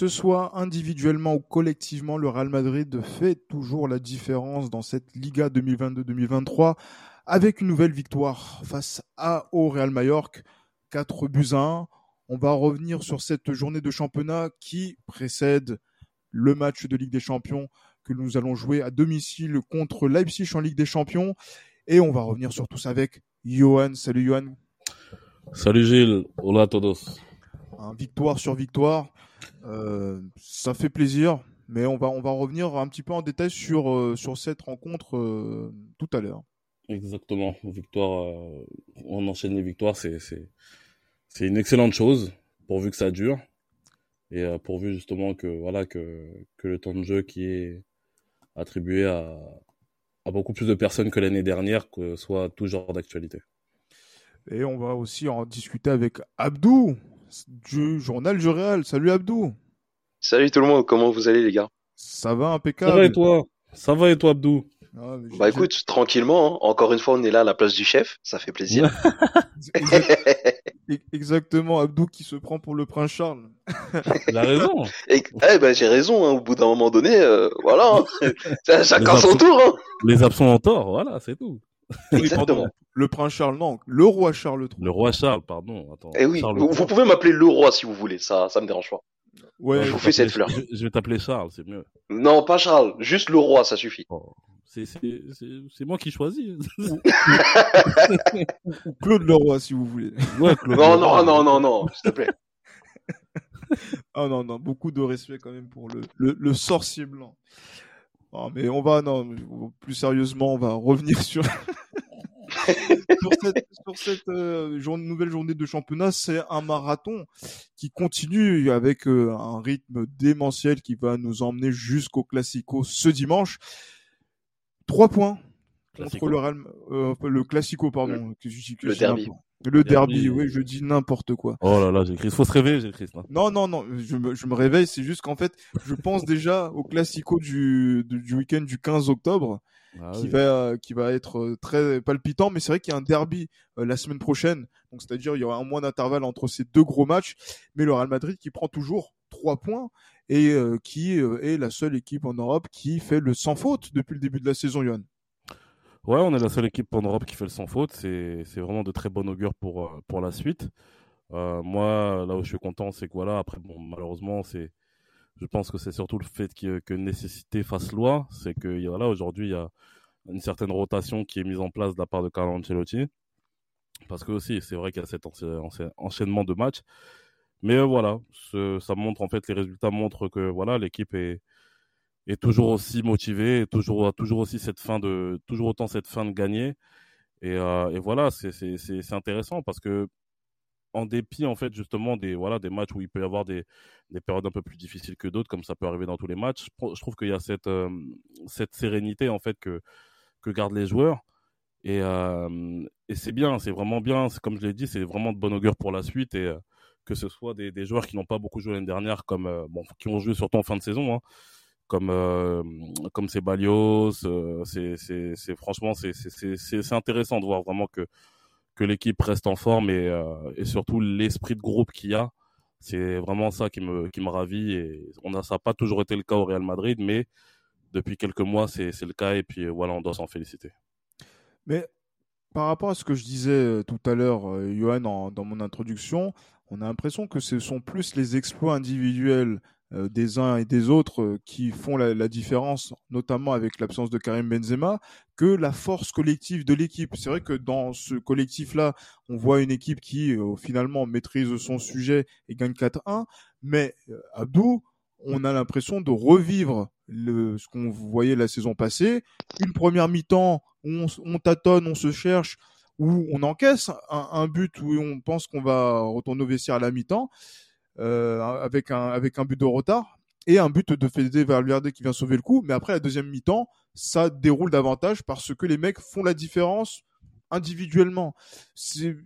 Ce soit individuellement ou collectivement, le Real Madrid fait toujours la différence dans cette Liga 2022-2023 avec une nouvelle victoire face à au Real Mallorca, 4 buts à 1. On va revenir sur cette journée de championnat qui précède le match de Ligue des Champions que nous allons jouer à domicile contre Leipzig en Ligue des Champions. Et on va revenir sur tout ça avec Johan. Salut Johan. Salut Gilles, hola a todos. Victoire sur victoire. Euh, ça fait plaisir, mais on va, on va revenir un petit peu en détail sur, euh, sur cette rencontre euh, tout à l'heure. Exactement, victoire, on enchaîne les victoires, c'est, c'est, c'est une excellente chose, pourvu que ça dure, et pourvu justement que, voilà, que, que le temps de jeu qui est attribué à, à beaucoup plus de personnes que l'année dernière que soit toujours d'actualité. Et on va aussi en discuter avec Abdou du journal du Real. Salut Abdou. Salut tout le monde, comment vous allez les gars? Ça va impeccable. Ça va et toi? Ça va et toi Abdou? Ah, Bah écoute, tranquillement, hein. encore une fois on est là à la place du chef, ça fait plaisir. Exact- Exactement, Abdou qui se prend pour le prince Charles. Il a raison. Et eh ben j'ai raison, hein, au bout d'un moment donné, euh, voilà, hein. Ça- chacun Les son absents- tour. Hein. Les absents ont tort, voilà, c'est tout. Oui, Exactement. pardon. Le prince Charles, non, le roi Charles III. Le roi Charles, pardon. Attends, Eh oui, Charles vous, pouvez m'appeler le roi si vous voulez, ça, ça me dérange pas. Ouais, je vous vais fais cette t'appeler- fleur. Je, je vais t'appeler Charles, c'est mieux. Non, pas Charles, juste le roi, ça suffit. Oh, c'est, c'est, c'est, c'est moi qui choisis. ou Claude le roi, si vous voulez. ouais, Claude Non, Leroy. non, non, non, non, s'il te plaît. Ah non, non, beaucoup de respect quand même pour le, le, le sorcier blanc. Non, mais on va, non, plus sérieusement, on va revenir sur, sur cette, sur cette euh, journée- nouvelle journée de championnat. C'est un marathon qui continue avec euh, un rythme démentiel qui va nous emmener jusqu'au Classico ce dimanche. Trois points contre le Real, euh, le Classico, pardon. que que le derby. Le derby, Derby. oui, je dis n'importe quoi. Oh là là, j'ai. Faut se réveiller, j'ai ça. Non, non, non, je me, je me réveille, c'est juste qu'en fait, je pense déjà au Classico du, du, week-end du 15 octobre, Ah qui, oui. va, qui va être euh, très palpitant, mais c'est vrai qu'il y a un derby euh, la semaine prochaine, donc c'est-à-dire il y aura un mois d'intervalle entre ces deux gros matchs, mais le Real Madrid qui prend toujours trois points et euh, qui euh, est la seule équipe en Europe qui fait le sans faute depuis le début de la saison, Johan. Ouais, on est la seule équipe en Europe qui fait le sans faute. C'est, vraiment de très bon augure pour, euh, pour la suite. Euh, moi, là où je suis content, c'est que voilà, après, bon, malheureusement, c'est, je pense que c'est surtout le fait que, que nécessité fasse loi. C'est que, voilà, aujourd'hui, il y a une certaine rotation qui est mise en place de la part de Carlo Ancelotti. Parce que aussi, c'est vrai qu'il y a cet encha- encha- enchaînement de matchs. Mais euh, voilà, ça montre, en fait, les résultats montrent que, voilà, l'équipe est, est toujours aussi motivé, et toujours toujours aussi cette fin de toujours autant cette fin de gagner. Et, euh, et voilà c'est intéressant parce que en dépit en fait justement des voilà des matchs où il peut y avoir des des périodes un peu plus difficiles que d'autres comme ça peut arriver dans tous les matchs je trouve qu'il y a cette euh, cette sérénité en fait que que gardent les joueurs. Et euh, et c'est bien c'est vraiment bien. Comme je l'ai dit c'est vraiment de bon augure pour la suite. Et euh, que ce soit des, des joueurs qui n'ont pas beaucoup joué l'année dernière comme qui ont joué surtout en fin de saison hein, comme euh, comme c'est Balios, euh, c'est franchement c'est c'est intéressant de voir vraiment que que l'équipe reste en forme et euh, et surtout l'esprit de groupe qu'il y a. C'est vraiment ça qui me qui me ravit et on a ça n'a pas toujours été le cas au Real Madrid mais depuis quelques mois c'est c'est le cas et puis euh, voilà on doit s'en féliciter. Mais par rapport à ce que je disais tout à l'heure, Johan, dans mon introduction, on a l'impression que ce sont plus les exploits individuels des uns et des autres euh, qui font la, la différence, notamment avec l'absence de Karim Benzema, que la force collective de l'équipe. C'est vrai que dans ce collectif-là, on voit une équipe qui euh, finalement maîtrise son sujet et gagne 4-1, mais euh, Abdou, on a l'impression de revivre le, ce qu'on voyait la saison passée. Une première mi-temps où on, on tâtonne, on se cherche, où on encaisse un, un but où on pense qu'on va retourner au vestiaire à la mi-temps. Euh, avec un avec un but de retard et un but de Fede Valverde qui vient sauver le coup. Mais après la deuxième mi-temps, ça déroule davantage parce que les mecs font la différence individuellement. C'est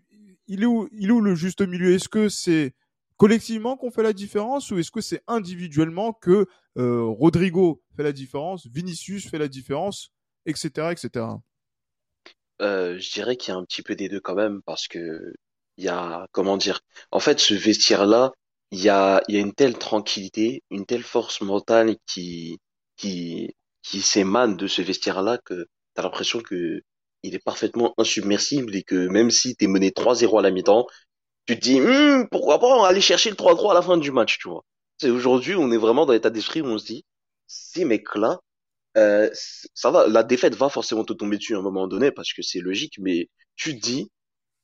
il est où il est le juste milieu? Est-ce que c'est collectivement qu'on fait la différence ou est-ce que c'est individuellement que euh, Rodrigo fait la différence, Vinicius fait la différence, etc., etc. Euh, je dirais qu'il y a un petit peu des deux quand même parce que il y a comment dire. En fait, ce vestiaire-là, il y a il y a une telle tranquillité, une telle force mentale qui qui qui s'émane de ce vestiaire-là que t'as l'impression que il est parfaitement insubmersible et que même si t'es mené 3-0 à la mi-temps, tu te dis hm, pourquoi pas aller chercher le 3-3 à la fin du match, tu vois. C'est aujourd'hui, on est vraiment dans l'état d'esprit où on se dit ces mecs-là, euh, ça va, la défaite va forcément te tomber dessus à un moment donné parce que c'est logique, mais tu te dis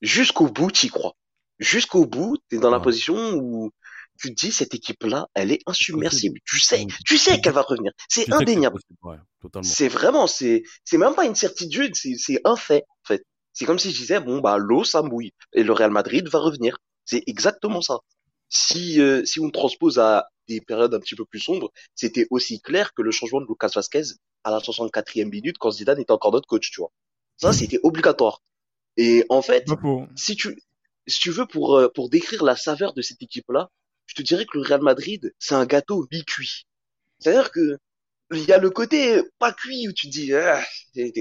jusqu'au bout, tu y crois. Jusqu'au bout, tu es dans la position où tu te dis cette équipe-là, elle est insubmersible. Tu sais, tu sais qu'elle va revenir. C'est indéniable. ouais. C'est vraiment, c'est, c'est même pas une certitude, c'est, c'est un fait, en fait. C'est comme si je disais, bon, bah, l'eau, ça mouille. Et le Real Madrid va revenir. C'est exactement ça. Si, euh, si on transpose à des périodes un petit peu plus sombres, c'était aussi clair que le changement de Lucas Vasquez à la 64e minute quand Zidane était encore notre coach, tu vois. Ça, c'était obligatoire. Et en fait, si tu, si tu veux, pour, euh, pour décrire la saveur de cette équipe-là, je te dirais que le Real Madrid, c'est un gâteau mi-cuit. C'est-à-dire que, il y a le côté pas cuit où tu te dis, ah, t'es,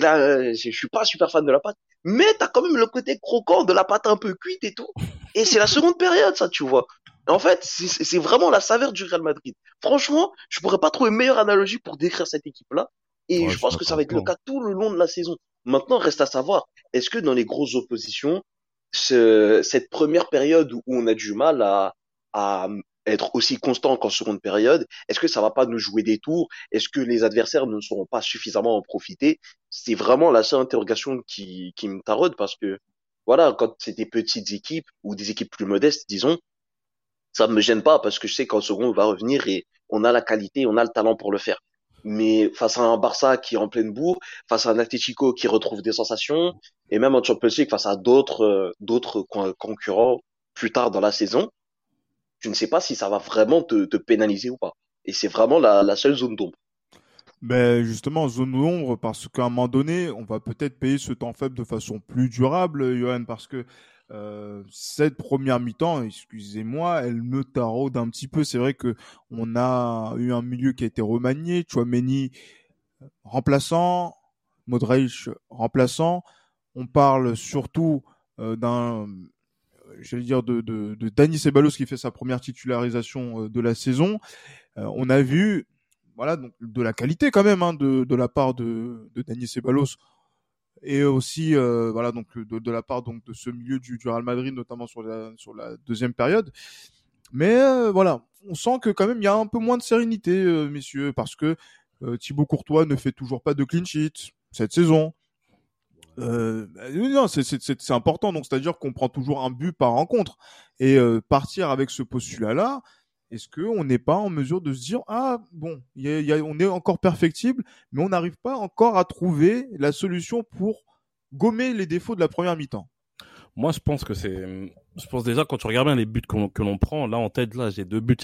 là, euh, je suis pas super fan de la pâte, mais t'as quand même le côté croquant de la pâte un peu cuite et tout. Et c'est la seconde période, ça, tu vois. En fait, c'est vraiment la saveur du Real Madrid. Franchement, je pourrais pas trouver une meilleure analogie pour décrire cette équipe-là. Et Ouais, je pense que ça va être le cas tout le long de la saison. Maintenant, reste à savoir, est-ce que dans les grosses oppositions, ce- cette première période où on a du mal à, à être aussi constant qu'en seconde période, est-ce que ça va pas nous jouer des tours? Est-ce que les adversaires ne sauront pas suffisamment en profiter? C'est vraiment la seule interrogation qui, qui me taraude parce que voilà, quand c'est des petites équipes ou des équipes plus modestes, disons, ça me gêne pas parce que je sais qu'en seconde on va revenir et on a la qualité, on a le talent pour le faire. Mais face à un Barça qui est en pleine bourre, face à un Atletico qui retrouve des sensations, et même en Champions League face à d'autres euh, d'autres con- concurrents plus tard dans la saison, tu ne sais pas si ça va vraiment te, pénaliser ou pas. Et c'est vraiment la, seule zone d'ombre. Ben justement, zone d'ombre, parce qu'à un moment donné, on va peut-être payer ce temps faible de façon plus durable, Johan, parce que euh, cette première mi-temps, excusez-moi, elle me taraude un petit peu. C'est vrai que on a eu un milieu qui a été remanié, Chouameni remplaçant, Modric remplaçant. On parle surtout euh, d'un, j'allais dire, de, de, de Dani Ceballos qui fait sa première titularisation euh, de la saison. Euh, on a vu voilà donc de la qualité quand même hein, de, de la part de, de Dani Ceballos et aussi euh, voilà donc de, de la part donc de ce milieu du, du Real Madrid notamment sur la sur la deuxième période mais euh, voilà on sent que quand même il y a un peu moins de sérénité euh, messieurs parce que euh, Thibaut Courtois ne fait toujours pas de clean sheet cette saison euh, non, c'est, important. Donc, c'est-à-dire qu'on prend toujours un but par rencontre. Et euh, partir avec ce postulat-là, est-ce qu'on n'est pas en mesure de se dire ah bon, y a, y a, on est encore perfectible, mais on n'arrive pas encore à trouver la solution pour gommer les défauts de la première mi-temps? Moi, je pense que c'est. Je pense déjà quand tu regardes bien les buts que l'on, prend, là en tête, là j'ai deux buts.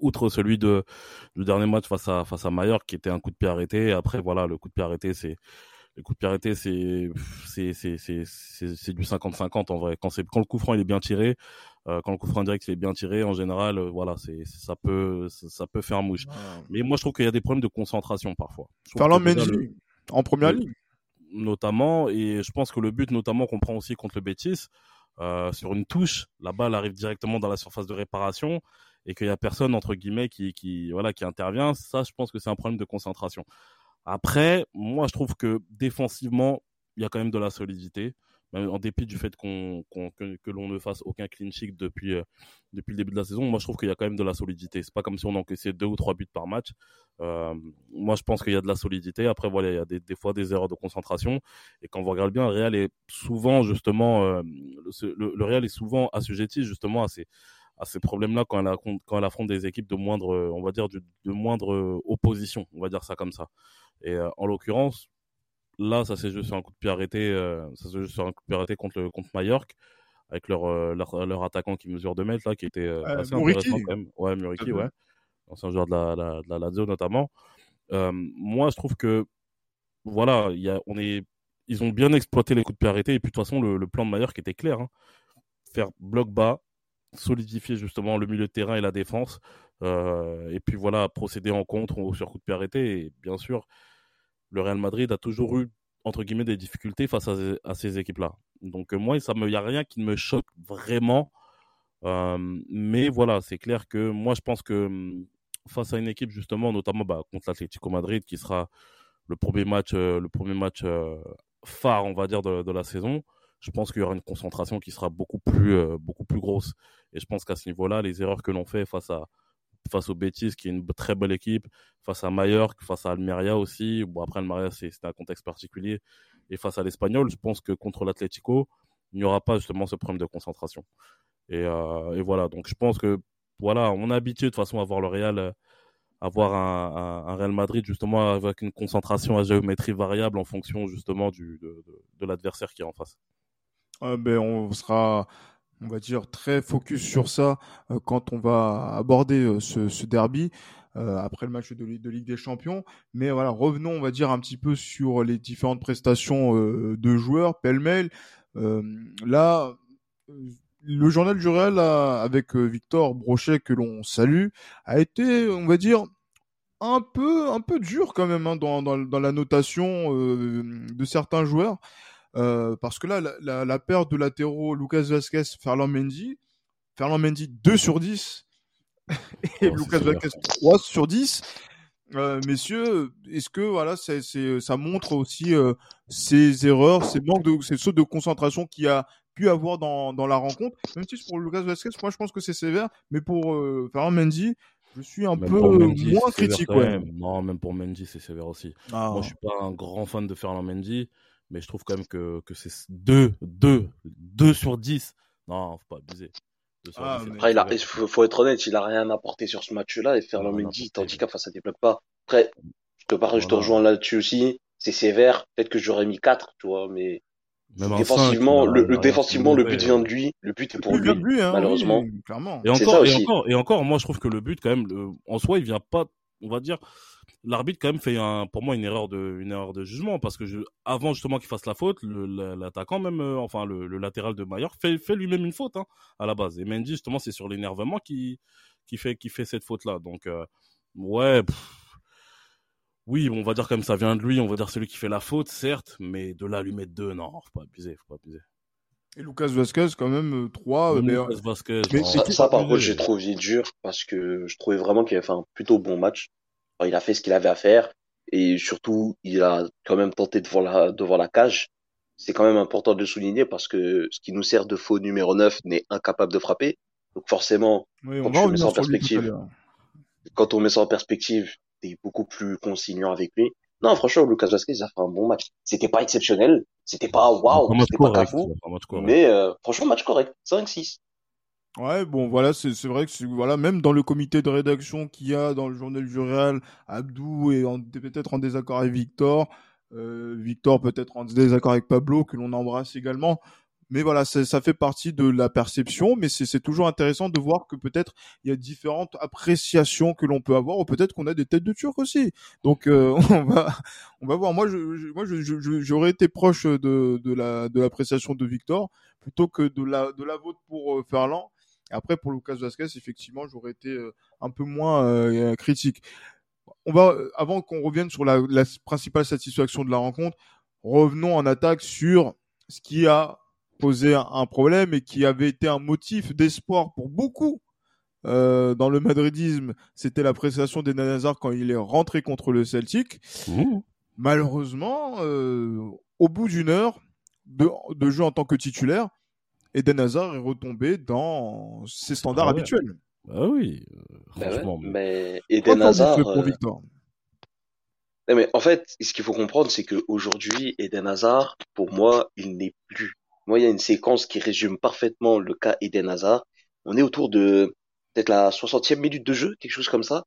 Outre celui de du dernier match face à face à Mallorca qui était un coup de pied arrêté. Après voilà, le coup de pied arrêté, c'est le coup de pied c'est c'est c'est c'est c'est, du 50-50 en vrai. Quand c'est quand le coup franc il est bien tiré, euh, quand le coup franc direct il est bien tiré, en général, euh, voilà, c'est ça peut ça, ça peut faire mouche. Mais moi je trouve qu'il y a des problèmes de concentration parfois. Ferland Mendy le... en première ligne notamment et je pense que le but notamment qu'on prend aussi contre le Betis euh, sur une touche, la balle arrive directement dans la surface de réparation et qu'il y a personne entre guillemets qui qui voilà qui intervient, ça je pense que c'est un problème de concentration. Après, moi, je trouve que défensivement, il y a quand même de la solidité, même en dépit du fait qu'on, qu'on que, l'on ne fasse aucun clean sheet depuis euh, depuis le début de la saison. Moi, je trouve qu'il y a quand même de la solidité. C'est pas comme si on encaissait deux ou trois buts par match. Euh, moi, je pense qu'il y a de la solidité. Après, voilà, il y a des, des fois des erreurs de concentration. Et quand on regarde bien, le Real est souvent justement euh, le, le, Real est souvent assujetti justement à ces à ces problèmes-là quand elle, quand elle affronte des équipes de moindre, on va dire, de, de moindre opposition, on va dire ça comme ça. Et euh, en l'occurrence, là, ça s'est joué sur un coup de pied arrêté, euh, ça s'est sur un coup de pied arrêté contre, le, contre Mallorca. avec leur, euh, leur, leur attaquant qui mesure 2 mètres là, qui était euh, Euh, assez Muriqui. intéressant quand même. Ouais, fait. ouais. Ancien joueur de la, la, de la Lazio notamment. Euh, moi, je trouve que voilà, il y a, on est, ils ont bien exploité les coups de pied arrêtés et puis de toute façon le, le plan de qui était clair, hein. faire bloc bas, solidifier justement le milieu de terrain et la défense, euh, et puis voilà procéder en contre ou sur coup de pied arrêté. Et bien sûr, le Real Madrid a toujours eu entre guillemets des difficultés face à, ces équipes-là. Donc euh, moi, ça me, y a rien qui me choque vraiment. Euh, mais voilà, c'est clair que moi, je pense que hum, face à une équipe justement, notamment bah, contre l'Atlético Madrid, qui sera le premier match, euh, le premier match phare, on va dire, de la saison, je pense qu'il y aura une concentration qui sera beaucoup plus, euh, beaucoup plus grosse. Et je pense qu'à ce niveau-là, les erreurs que l'on fait face à face au Betis, qui est une très belle équipe, face à Mallorca, face à Almeria aussi. Bon, après, Almeria, c'est un contexte particulier. Et face à l'Espagnol, je pense que contre l'Atlético, il n'y aura pas justement ce problème de concentration. Et, euh, voilà, donc je pense que voilà, on est habitué de façon à voir le Real, euh, avoir un, Real Madrid justement avec une concentration à géométrie variable en fonction justement du, de l'adversaire qui est en face. Euh, ben, on sera on va dire, très focus sur ça euh, quand on va aborder euh, ce, ce, derby euh, après le match de, Ligue des Champions. Mais voilà, revenons, on va dire, un petit peu sur les différentes prestations de joueurs, pêle-mêle. Là, le journal du Real, avec Victor Brochet, que l'on salue, a été, on va dire, un peu, un peu dur quand même hein, dans, dans, dans, la notation euh, de certains joueurs. Euh, parce que là, la, la, la paire de latéraux Lucas Vasquez, Ferland Mendy, Ferland Mendy 2 sur 10 et oh, Lucas Vasquez 3 sur 10. Euh, messieurs, est-ce que voilà, ça montre aussi euh, ces erreurs, ces manques de, ces sautes de concentration qu'il y a pu avoir dans, dans la rencontre? Même si pour Lucas Vasquez, moi je pense que c'est sévère, mais pour euh, Ferland Mendy, je suis un même peu Mendy, moins critique. Ouais. Non, même pour Mendy, c'est sévère aussi. Ah. Moi, je suis pas un grand fan de Ferland Mendy mais je trouve quand même que, que c'est 2, 2, 2 sur 10. Non, faut pas abuser. Ah, Après, il, a, il faut, faut, être honnête, il a rien apporté sur ce match-là et Ferland Mendy, handicap face à des blocs pas. Après, je te parle, je te rejoins là-dessus aussi. C'est sévère. Peut-être que j'aurais mis 4, tu vois, mais même défensivement, 5, le, le, défensivement, le but vient de lui. Le but est pour lui, lui hein, malheureusement. Oui, clairement. Et encore, et encore, et encore, moi, je trouve que le but, quand même, le, en soi, il vient pas, on va dire, l'arbitre quand même fait un, pour moi une erreur de une erreur de jugement parce que je, avant justement qu'il fasse la faute l'attaquant même euh, enfin le, le, latéral de Maillard fait fait lui-même une faute hein, à la base. Et Mendy justement c'est sur l'énervement qui qui fait qui fait cette faute là donc euh, ouais pff, oui on va dire comme ça vient de lui on va dire celui qui fait la faute certes mais de là à lui mettre deux non faut pas abuser faut pas abuser. Et Lucas Vasquez quand même 3 mais, Lucas Vasquez, mais ça, ça par contre j'ai trouvé dur parce que je trouvais vraiment qu'il avait fait un plutôt bon match il a fait ce qu'il avait à faire et surtout il a quand même tenté devant la devant la cage. C'est quand même important de le souligner parce que ce qui nous sert de faux numéro 9 n'est incapable de frapper. Donc forcément, oui, quand tu mets ça en perspective, quand on met ça en perspective, t'es beaucoup plus conciliant avec lui. Non, franchement, Lucas Vasquez a fait un bon match. C'était pas exceptionnel, c'était pas waouh, c'était pas cafou, mais euh, franchement match correct, 5-6. Ouais, bon, voilà, c'est vrai que voilà, même dans le comité de rédaction qu'il y a dans le journal du Real, Abdou est peut-être en désaccord avec Victor, euh, Victor peut-être en désaccord avec Pablo, que l'on embrasse également. Mais voilà, ça fait partie de la perception, mais c'est toujours intéressant de voir que peut-être il y a différentes appréciations que l'on peut avoir, ou peut-être qu'on a des têtes de Turc aussi. Donc euh, on va, on va voir. Moi, je, je moi, j'aurais été proche de, de la de l'appréciation de Victor plutôt que de la de la vôtre pour euh, Ferland. Après, pour Lucas Vasquez, effectivement, j'aurais été euh, un peu moins euh, critique. On va, avant qu'on revienne sur la, la, principale satisfaction de la rencontre, revenons en attaque sur ce qui a posé un, problème et qui avait été un motif d'espoir pour beaucoup euh, dans le madridisme. C'était la prestation d'Eden Hazard quand il est rentré contre le Celtic. Mmh. Malheureusement, au bout d'une heure de, de jeu en tant que titulaire, Eden Hazard est retombé dans ses standards ah ouais. habituels. Ah oui, bah franchement. ouais, mais Eden Hazard. Pour Victor non, mais en fait, ce qu'il faut comprendre, c'est qu'aujourd'hui, Eden Hazard, pour moi, il n'est plus. Moi, il y a une séquence qui résume parfaitement le cas Eden Hazard. On est autour de peut-être la 60e minute de jeu, quelque chose comme ça.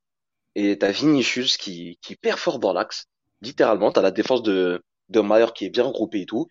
Et t'as Vinicius qui, qui perd fort dans l'axe. Littéralement, t'as la défense de, de Mayer qui est bien regroupée et tout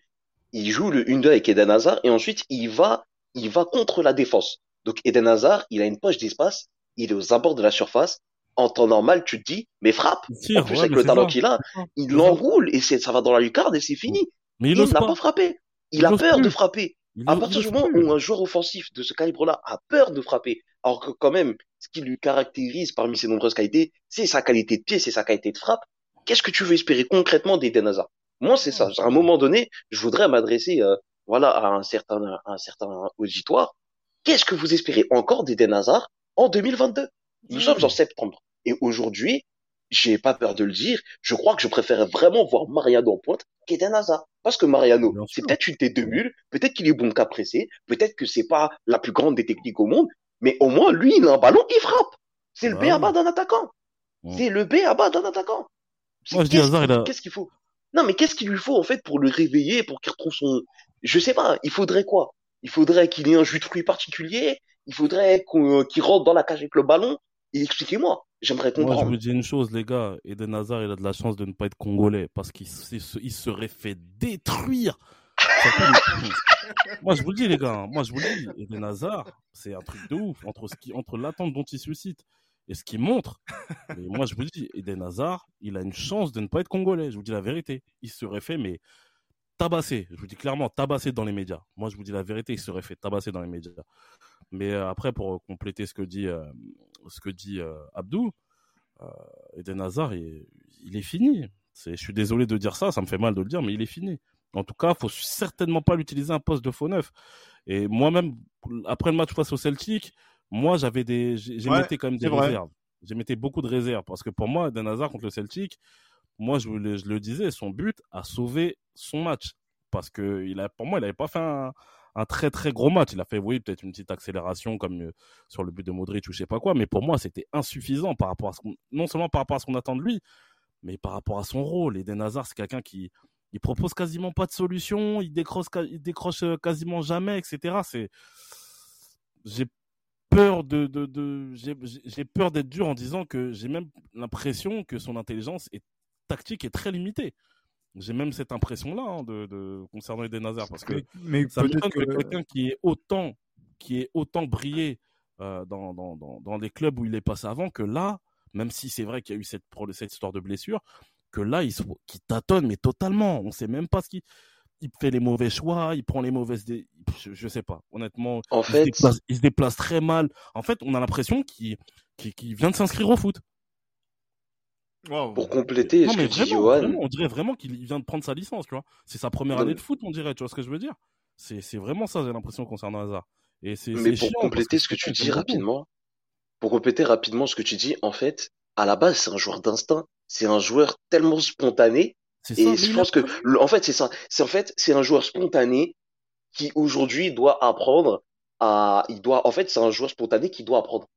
il joue le 1-2 avec Eden Hazard et ensuite il va il va contre la défense. Donc Eden Hazard, il a une poche d'espace, il est aux abords de la surface. En temps normal, tu te dis, mais frappe. Tire, En plus, ouais, avec le talent qu'il a, il l'enroule et ça va dans la lucarne et c'est fini. Mais il n'a pas. pas frappé. Il, Il a peur plus. de frapper. Il À partir du moment où un joueur offensif de ce calibre-là a peur de frapper, alors que quand même, ce qui lui caractérise parmi ses nombreuses qualités, c'est sa qualité de pied, c'est sa qualité de frappe, qu'est-ce que tu veux espérer concrètement d'Eden Hazard? Moi, c'est ça. À un moment donné, je voudrais m'adresser euh, voilà, à un certain, à un certain auditoire. Qu'est-ce que vous espérez encore d'Eden Hazard en 2022 Nous Oui. sommes en septembre. Et aujourd'hui, j'ai pas peur de le dire, je crois que je préfère vraiment voir Mariano en pointe qu'Eden Hazard. Parce que Mariano, c'est peut-être une tête de mule, peut-être qu'il est bon qu'à presser, peut-être que c'est pas la plus grande des techniques au monde, mais au moins, lui, il a un ballon, il frappe. C'est le B à bas d'un attaquant. C'est le B à bas d'un attaquant. C'est- Moi, je dis qu'est-ce Hazard, qu'il- il a- Qu'est-ce qu'il faut? Non, mais qu'est-ce qu'il lui faut en fait pour le réveiller, pour qu'il retrouve son. Je sais pas. Il faudrait quoi? Il faudrait qu'il ait un jus de fruits particulier. Il faudrait qu'on- qu'il rentre dans la cage avec le ballon. Et expliquez-moi. J'aimerais Moi, je comprendre. vous dis une chose, les gars. Eden Hazard, il a de la chance de ne pas être congolais parce qu'il se- il serait fait détruire. Moi, je vous le dis, les gars. hein. Moi, je vous le dis. Eden Hazard, c'est un truc de ouf entre, ce qui, entre l'attente dont il suscite et ce qu'il montre. Mais moi, je vous dis, Eden Hazard, il a une chance de ne pas être congolais. Je vous dis la vérité. Il serait fait, mais tabassé. Je vous dis clairement, tabassé dans les médias. Moi, je vous dis la vérité, il serait fait tabasser dans les médias. Mais euh, après, pour compléter ce que dit, euh, ce que dit euh, Abdou, euh, Eden Hazard, il, il est fini. Je suis désolé de dire ça, ça me fait mal de le dire, mais il est fini. En tout cas, faut certainement pas l'utiliser un poste de faux neuf. Et moi-même, après le match face au Celtic, moi, j'avais des, j'ai j'ai Ouais, quand même des réserves. J'ai mettais beaucoup de réserves parce que pour moi, Eden Hazard contre le Celtic, moi, je, le- je le disais, son but a sauvé son match parce que il a, pour moi, il n'avait pas fait un, un très très gros match. Il a fait, oui, peut-être une petite accélération comme euh, sur le but de Modric ou je sais pas quoi, mais pour moi, c'était insuffisant par rapport à ce qu'on, non seulement par rapport à ce qu'on attend de lui, mais par rapport à son rôle. Eden Hazard, c'est quelqu'un qui, il propose quasiment pas de solution, il décroche, il décroche euh, quasiment jamais, etc. C'est, j'ai peur de, de, de j'ai, peur d'être dur en disant que j'ai même l'impression que son intelligence est tactique est très limitée. J'ai même cette impression-là hein, de, de concernant Eden Hazard parce que Mais, ça m'étonne que, que. quelqu'un qui est autant qui est autant brillé euh, dans, dans, dans, dans les clubs où il est passé avant que là même si c'est vrai qu'il y a eu cette, cette histoire de blessure que là il, se- qu'il tâtonne mais totalement on sait même pas ce qu'il il fait les mauvais choix il prend les mauvaises dé- je, je sais pas. Honnêtement En il, se fait, déplace, il se déplace très mal. En fait on a l'impression qu'il vient de s'inscrire au foot. Pour compléter non ce mais que dit vraiment, Johan, vraiment, on dirait vraiment qu'il vient de prendre sa licence tu vois. C'est sa première Non, année de foot on dirait tu vois ce que je veux dire. C'est c'est vraiment ça j'ai l'impression concernant Hazard. Et c'est mais pour chiant compléter ce que tu dis beaucoup. rapidement, pour compléter rapidement ce que tu dis, en fait, à la base, c'est un joueur d'instinct. C'est un joueur tellement spontané Ça, Et je pense a que, en fait, c'est ça. C'est en fait, c'est un joueur spontané qui aujourd'hui doit apprendre à, il doit, en fait, c'est un joueur spontané qui doit apprendre.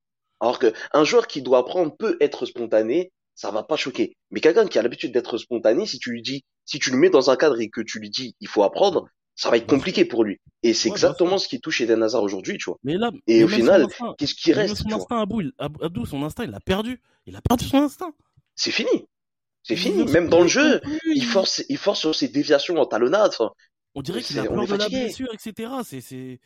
Alors que un joueur qui doit apprendre peut être spontané, ça va pas choquer. Mais quelqu'un qui a l'habitude d'être spontané, si tu lui dis, si tu le mets dans un cadre et que tu lui dis, il faut apprendre, ça va être compliqué pour lui. Et c'est Ouais, exactement ce qui touche Eden Hazard aujourd'hui, tu vois. Mais là, Et mais au final, qu'est-ce qui reste, son instinct, Abou, il- Abdou, son instinct, il l'a perdu. Il a perdu son instinct. C'est fini. C'est fini. Même dans le jeu, il force, il force sur ses déviations en talonnade. Enfin, On dirait qu'il a peur de la blessure, etc. C'est, c'est,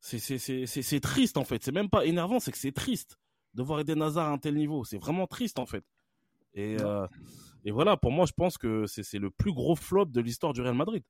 c'est, c'est, c'est, c'est- c'est triste, en fait. C'est même pas énervant, c'est que c'est triste de voir Eden Hazard à un tel niveau. C'est vraiment triste, en fait. Et, euh, et voilà, pour moi, je pense que c'est, c'est le plus gros flop de l'histoire du Real Madrid.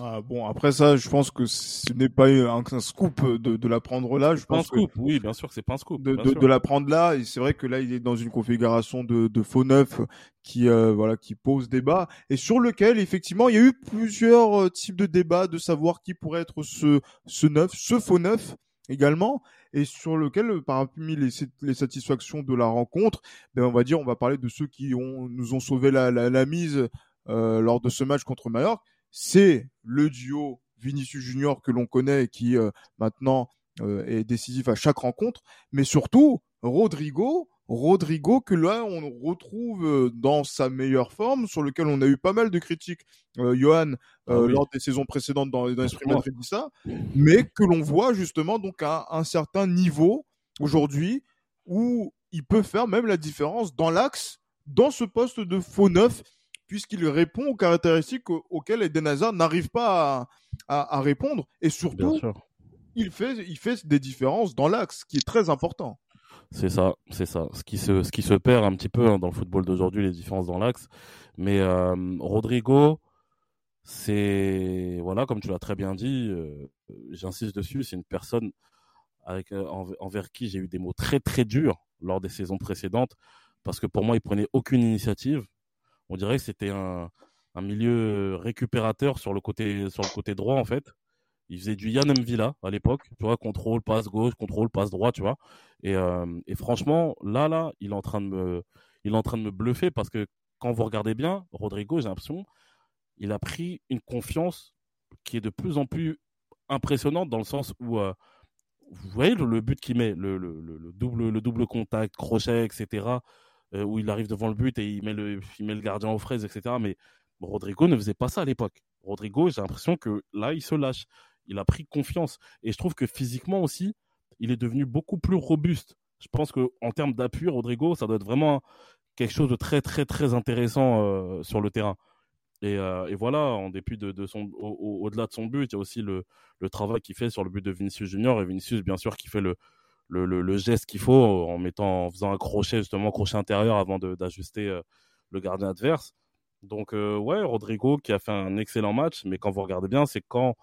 Ah, bon, après ça, je pense que ce n'est pas un, un scoop de, de l'apprendre là. Je pas un pense que scoop, oui, bien sûr, c'est pas un scoop. de, de, de la prendre là. Et c'est vrai que là, il est dans une configuration de, de faux neuf qui, euh, voilà, qui pose débat et sur lequel, effectivement, il y a eu plusieurs euh, types de débats de savoir qui pourrait être ce, ce neuf, ce faux neuf également, et sur lequel, euh, parmi les, les satisfactions de la rencontre, ben, on va dire, on va parler de ceux qui ont, nous ont sauvé la, la, la mise euh, lors de ce match contre Mallorca. C'est le duo Vinicius Junior que l'on connaît et qui euh, maintenant euh, est décisif à chaque rencontre, mais surtout Rodrigo, Rodrigo que là on retrouve euh, dans sa meilleure forme, sur lequel on a eu pas mal de critiques, euh, Johan, Ah euh, oui. lors des saisons précédentes dans, dans l'esprit Moi. madridista, mais que l'on voit justement donc à un certain niveau aujourd'hui où il peut faire même la différence dans l'axe, dans ce poste de faux neuf, puisqu'il répond aux caractéristiques au- auxquelles Eden Hazard n'arrive pas à, à- à répondre, et surtout il fait, il fait des différences dans l'axe, qui est très important. C'est ça, c'est ça. Ce qui se, ce qui se perd un petit peu hein, dans le football d'aujourd'hui, les différences dans l'axe. Mais euh, Rodrigo, c'est voilà, comme tu l'as très bien dit, euh, j'insiste dessus, c'est une personne avec euh, envers qui j'ai eu des mots très très durs lors des saisons précédentes, parce que pour moi, il prenait aucune initiative. On dirait que c'était un, un milieu récupérateur sur le côté sur le côté droit en fait. Il faisait du Yann Villa à l'époque, tu vois, contrôle, passe gauche, contrôle, passe droit, tu vois. Et, euh, et, franchement, là, là, il est en train de me, il est en train de me bluffer parce que quand vous regardez bien, Rodrigo, j'ai l'impression, il a pris une confiance qui est de plus en plus impressionnante dans le sens où, euh, vous voyez le, but qu'il met, le, le, double, le double contact, crochet, etc., euh, où il arrive devant le but et il met le, il met le gardien aux fraises, etc. Mais Rodrigo ne faisait pas ça à l'époque. Rodrigo, j'ai l'impression que là, il se lâche il a pris confiance. Et je trouve que physiquement aussi, il est devenu beaucoup plus robuste. Je pense qu'en termes d'appui, Rodrigo, ça doit être vraiment quelque chose de très, très, très intéressant euh, sur le terrain. Et, euh, et, voilà, en dépit de, de son, au-delà de son but, il y a aussi le, le travail qu'il fait sur le but de Vinicius Junior. Et Vinicius, bien sûr, qui fait le, le, le, geste qu'il faut en mettant, en faisant un crochet, justement, crochet intérieur avant d'ajuster euh, le gardien adverse. Donc, ouais, Rodrigo qui a fait un excellent match, mais quand vous regardez bien, c'est quand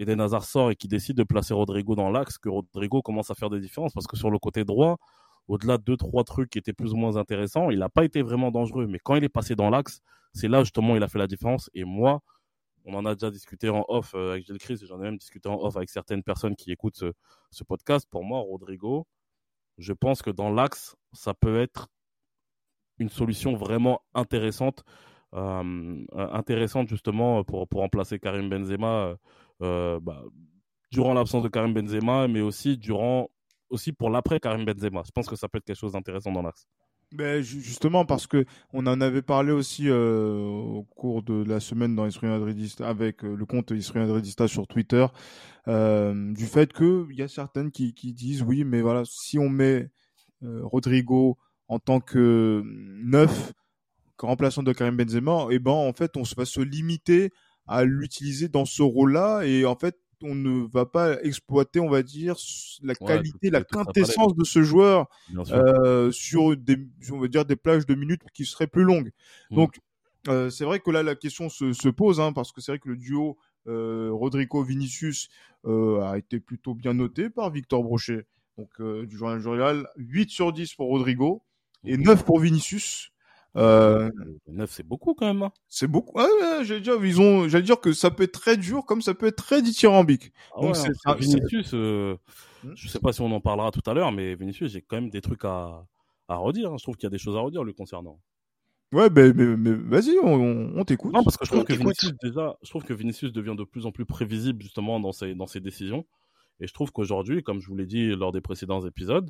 Eden Hazard sort et qui décide de placer Rodrigo dans l'axe, que Rodrigo commence à faire des différences. Parce que sur le côté droit, au-delà de deux, trois trucs qui étaient plus ou moins intéressants, il n'a pas été vraiment dangereux. Mais quand il est passé dans l'axe, c'est là justement il a fait la différence. Et moi, on en a déjà discuté en off euh, avec Gilles Chris, j'en ai même discuté en off avec certaines personnes qui écoutent ce, podcast. Pour moi, Rodrigo, je pense que dans l'axe, ça peut être une solution vraiment intéressante. Euh, intéressante justement pour, remplacer Karim Benzema euh, bah, durant l'absence de Karim Benzema, mais aussi aussi pour l'après Karim Benzema. Je pense que ça peut être quelque chose d'intéressant dans l'axe. Ben, justement parce que on en avait parlé aussi euh, au cours de la semaine dans Esprit Madridista avec euh, le compte Esprit Madridista sur Twitter euh, du fait que il y a certaines qui, qui, disent oui mais voilà si on met Rodrigo en tant que neuf remplaçant de Karim Benzema et eh ben en fait on va se limiter à l'utiliser dans ce rôle-là et en fait on ne va pas exploiter, on va dire, la qualité, la quintessence de ce joueur euh, sur des, on va dire, des plages de minutes qui seraient plus longues. Mmh. Donc, euh, c'est vrai que là, la question se, se pose, hein, parce que c'est vrai que le duo euh, Rodrigo-Vinicius a été plutôt bien noté par Victor Brochet. Donc, du journal journal, 8 sur 10 pour Rodrigo et 9 mmh. pour Vinicius. Euh, 9, c'est beaucoup quand même. Hein. C'est beaucoup. Ouais, ouais, j'allais dire, ils ont, j'allais dire que ça peut être très dur comme ça peut être très dithyrambique. Ah Donc c'est Vinicius. Euh, hmm? je sais pas si on en parlera tout à l'heure, mais Vinicius, j'ai quand même des trucs à, à redire. Hein. Je trouve qu'il y a des choses à redire lui concernant. Ouais, mais, mais, mais vas-y, on, on t'écoute. Non, parce que je trouve que Vinicius déjà, je trouve que Vinicius devient de plus en plus prévisible justement dans ses dans ses décisions. Et je trouve qu'aujourd'hui, comme je vous l'ai dit lors des précédents épisodes,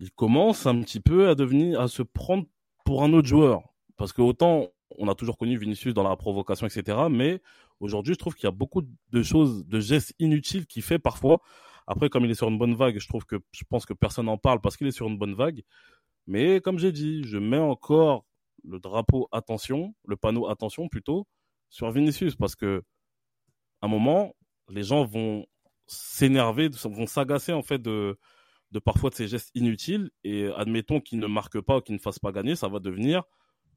il commence un petit peu à devenir, à se prendre pour un autre joueur. Parce que autant on a toujours connu Vinicius dans la provocation, etc. Mais aujourd'hui, je trouve qu'il y a beaucoup de choses, de gestes inutiles qu'il fait parfois. Après, comme il est sur une bonne vague, je trouve que je pense que personne n'en parle parce qu'il est sur une bonne vague. Mais comme j'ai dit, je mets encore le drapeau attention, le panneau attention plutôt, sur Vinicius parce que à un moment, les gens vont s'énerver, vont s'agacer en fait de, de parfois de ces gestes inutiles et admettons qu'il ne marque pas ou qu'il ne fasse pas gagner, ça va devenir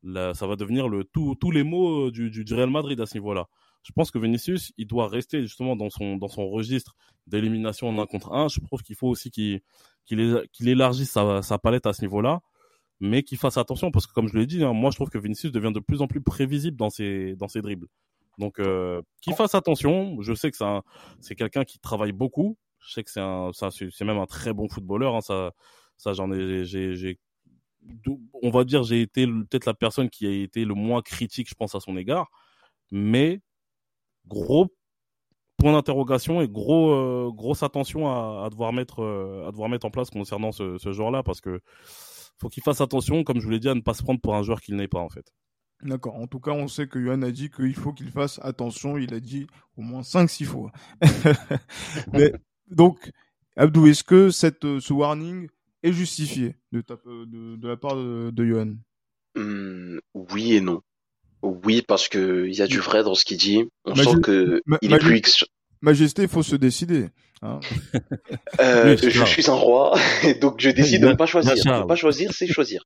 ça va devenir le tout, tous les mots euh, du, du, Real Madrid à ce niveau-là. Je pense que Vinicius, il doit rester justement dans son dans son registre d'élimination en un contre un. Je trouve qu'il faut aussi qu'il qu'il élargisse sa, sa palette à ce niveau-là, mais qu'il fasse attention parce que comme je l'ai dit, hein, moi je trouve que Vinicius devient de plus en plus prévisible dans ses dans ses dribbles. Donc euh, qu'il fasse attention. Je sais que c'est quelqu'un qui travaille beaucoup. Je sais que c'est un, c'est même un très bon footballeur. Hein, ça, ça, j'en ai, j'ai, on va dire, j'ai été peut-être la personne qui a été le moins critique, je pense, à son égard. Mais gros point d'interrogation et gros, euh, grosse attention à, devoir mettre, euh, à devoir mettre en place concernant ce, ce joueur-là, parce que faut qu'il fasse attention, comme je vous l'ai dit, à ne pas se prendre pour un joueur qu'il n'est pas en fait. D'accord. En tout cas, on sait que Yohan a dit qu'il faut qu'il fasse attention. Il a dit au moins 5-6 fois. Mais donc, Abdou, est-ce que cette, euh, ce warning est justifié de, de, de la part de, de Johan? Mmh, Oui et non. Oui, parce que il y a du vrai dans ce qu'il dit. On sent que il est plus Majesté, il faut se décider. Hein. Euh, Oui, je suis un roi, et donc je décide de ne pas choisir. Ne pas choisir, c'est choisir.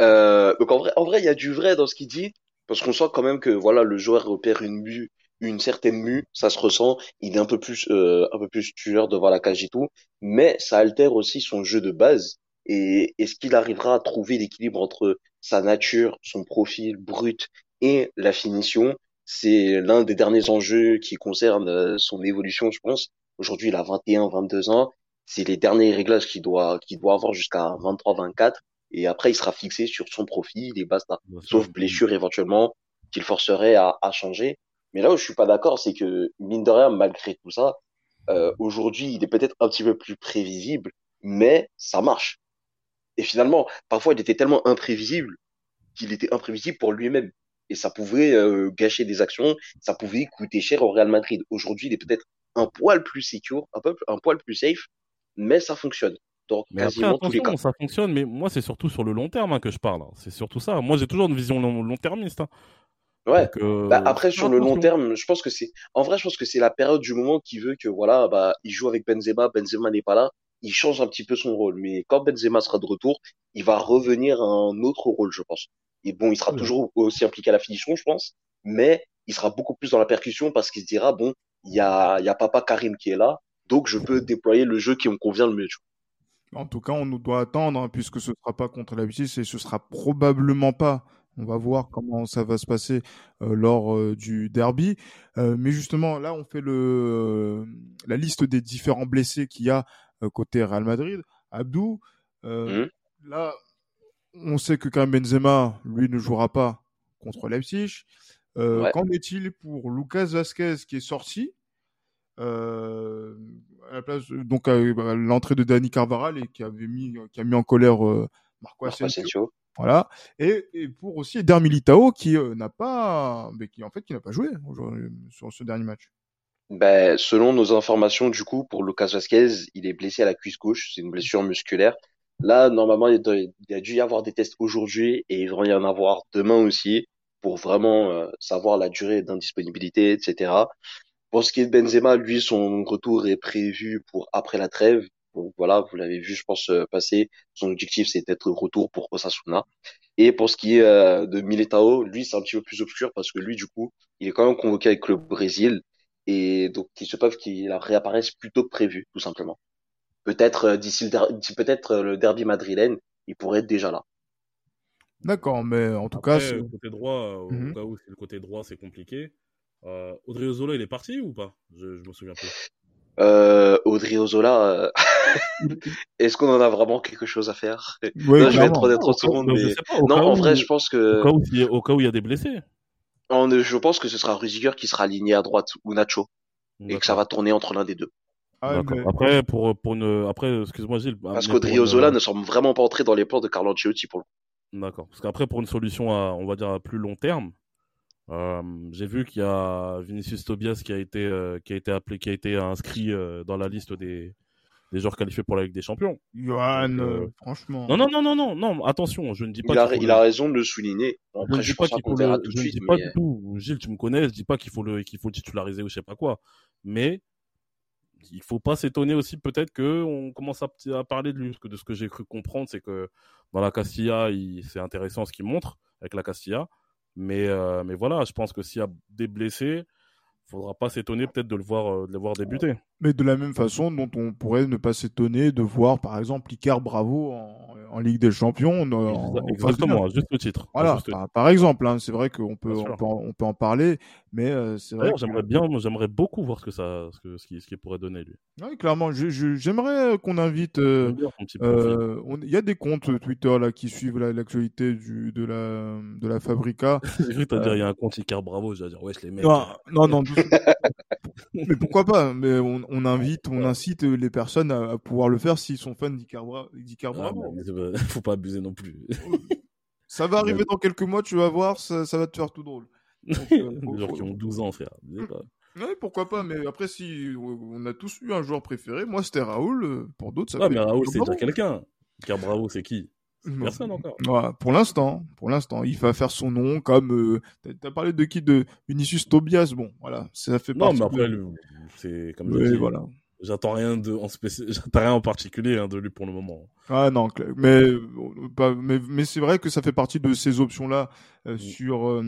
Euh, donc en vrai, en vrai, il y a du vrai dans ce qu'il dit, parce qu'on sent quand même que voilà, le joueur repère une mue, une certaine mue, ça se ressent. Il est un peu plus, euh, un peu plus tueur devant la cage et tout, mais ça altère aussi son jeu de base. Et est-ce qu'il arrivera à trouver l'équilibre entre sa nature, son profil brut et la finition? C'est l'un des derniers enjeux qui concerne euh, son évolution, je pense. Aujourd'hui, il a 21, 22 ans. C'est les derniers réglages qu'il doit, qu'il doit avoir jusqu'à 23, 24. Et après, il sera fixé sur son profil et basta. Sauf blessure éventuellement, qu'il forcerait à, à changer. Mais là où je suis pas d'accord, c'est que, mine de rien, malgré tout ça, euh, aujourd'hui, il est peut-être un petit peu plus prévisible, mais ça marche. Et finalement, parfois, il était tellement imprévisible qu'il était imprévisible pour lui-même. Et ça pouvait euh, gâcher des actions, ça pouvait coûter cher au Real Madrid. Aujourd'hui, il est peut-être un poil plus secure, un peu, un poil plus safe, mais ça fonctionne. Dans Mais après, quasiment tous les cas. ça fonctionne, mais moi, c'est surtout sur le long terme hein, que je parle. hein. C'est surtout ça. Moi, j'ai toujours une vision long, long-termiste. hein. Ouais. Donc, euh, Bah, après, sur le long terme, je pense que c'est, en vrai, je pense que c'est la période du moment qui veut que, voilà, bah, il joue avec Benzema, Benzema n'est pas là, il change un petit peu son rôle. Mais quand Benzema sera de retour, il va revenir à un autre rôle, je pense. Et bon, il sera Oui. toujours aussi impliqué à la finition, je pense, mais il sera beaucoup plus dans la percussion parce qu'il se dira, bon, il y a, il y a papa Karim qui est là, donc je peux déployer le jeu qui me convient le mieux. tu En tout cas, on nous doit attendre, hein, puisque ce sera pas contre la Justice et ce sera probablement pas. On va voir comment ça va se passer euh, lors euh, du derby. Euh, mais justement, là, on fait le, la liste des différents blessés qu'il y a côté Real Madrid. Abdou, euh, là, on sait que quand Benzema, lui, ne jouera pas contre Leipzig. Ouais. Qu'en est-il pour Lucas Vasquez qui est sorti à la place, donc à, l'entrée de Dani Carvaral et qui avait mis, qui a mis en colère Marco. Asensio. Voilà. Et, pour aussi Eder Militao qui euh, n'a pas, mais qui en fait qui n'a pas joué sur ce dernier match. Ben, selon nos informations, du coup, pour Lucas Vasquez, il est blessé à la cuisse gauche. C'est une blessure musculaire. Là, normalement, il, a dû y avoir des tests aujourd'hui et il va y en avoir demain aussi pour vraiment euh, savoir la durée d'indisponibilité, etc. Pour ce qui est de Benzema, lui, son retour est prévu pour après la trêve. Donc voilà, vous l'avez vu, je pense, euh, passer. Son objectif, c'est d'être retour pour Osasuna. Et pour ce qui est euh, de Militao, lui, c'est un petit peu plus obscur parce que lui, du coup, il est quand même convoqué avec le Brésil. Et donc, il se peut qu'il réapparaisse plus tôt que prévu, tout simplement. Peut-être euh, d'ici le, peut-être le derby madrilène, il pourrait être déjà là. D'accord, mais en tout Après, cas, c'est- euh, côté droit, euh, Mhm. au cas où c'est le côté droit, c'est compliqué. Euh, Audrey Ozola, il est parti ou pas? Je, je me souviens plus. Euh, Audrey Ozola, euh, est-ce qu'on en a vraiment quelque chose à faire? Ouais, Là, je vais être honnête 30 Au cas- secondes, mais je pas, non, en où- vrai, je pense que Au cas où, il y a- au cas où il y a des blessés. on- je pense que ce sera Rudiger qui sera aligné à droite ou Nacho et que ça va tourner entre l'un des deux. Ah, D'accord. mais- Après, pour, pour une, après, excuse-moi Gilles. Parce mais qu'Audrey une- Ozola ne semble vraiment pas entrer dans les plans de Carlo Ancelotti pour le coup. D'accord. Parce qu'après, pour une solution à, on va dire, à plus long terme, euh, j'ai vu qu'il y a Vinicius Tobias qui a été, euh, qui a été appelé, qui a été inscrit euh, dans la liste des, des joueurs qualifiés pour la Ligue des Champions. Johan, franchement. Non, non, non, non, non, non, attention, je ne dis pas Il a, il le- a raison de le souligner. je ne Après, dis je pas pense pas qu'il faut le tout je ne suite, dis pas mais du tout, Gilles, tu me connais, je dis pas qu'il faut le, qu'il faut le titulariser ou je sais pas quoi. Mais, il faut pas s'étonner aussi peut-être que on commence à, parler de lui. Parce que de ce que j'ai cru comprendre, c'est que dans la Castilla, il- c'est intéressant ce qu'il montre avec la Castilla. Mais, euh, mais voilà, je pense que s'il y a des blessés, faudra pas s'étonner peut-être de le euh, de le voir débuter. Mais de la même façon dont on pourrait ne pas s'étonner de voir, par exemple, Icar Bravo en, en Ligue des Champions. en- en Exactement, à juste le titre. Voilà, juste par, par exemple, hein, c'est vrai qu'on peut, on peut, en, on peut en parler, mais euh, c'est vrai que- j'aimerais bien, j'aimerais beaucoup voir ce que ça, ce que, ce qu'il pourrait donner lui. Ouais, clairement, j'aimerais qu'on invite. euh, euh, Il y a des comptes Twitter là qui suivent la- l'actualité du de la de la Fabrica. J'ai cru euh, dire, il y a un compte Icar Bravo, j'allais dire, wesh, les mecs. Non, euh, non, non. mais pourquoi pas Mais on, on invite, on incite les personnes à, à pouvoir le faire s'ils sont fans d'Icar Bra- d'Icar ah, Bravo. pas- faut pas abuser non plus. Ça va arriver dans quelques mois, tu vas voir, ça, ça va te faire tout drôle. Donc, euh, Les gens qui ont 12 ans, frère. Ouais, pourquoi pas, mais après, si on a tous eu un joueur préféré, moi c'était Raoul, euh, pour d'autres, ça Ouais, peut mais Raoul, c'est déjà quelqu'un. Icar Bravo, c'est qui? Personne encore. Ouais, pour l'instant, pour l'instant, il va faire son nom comme. Euh, t'as- parlé de qui De Vinicius Tobias? Bon, voilà, ça fait Non, partie. mais de- après, lui, c'est comme dis, voilà. j'attends rien de en spéci- j'attends rien en particulier hein, de lui pour le moment. Ah non, mais euh, mais, mais c'est vrai que ça fait partie de ces options-là euh, Mm. sur euh,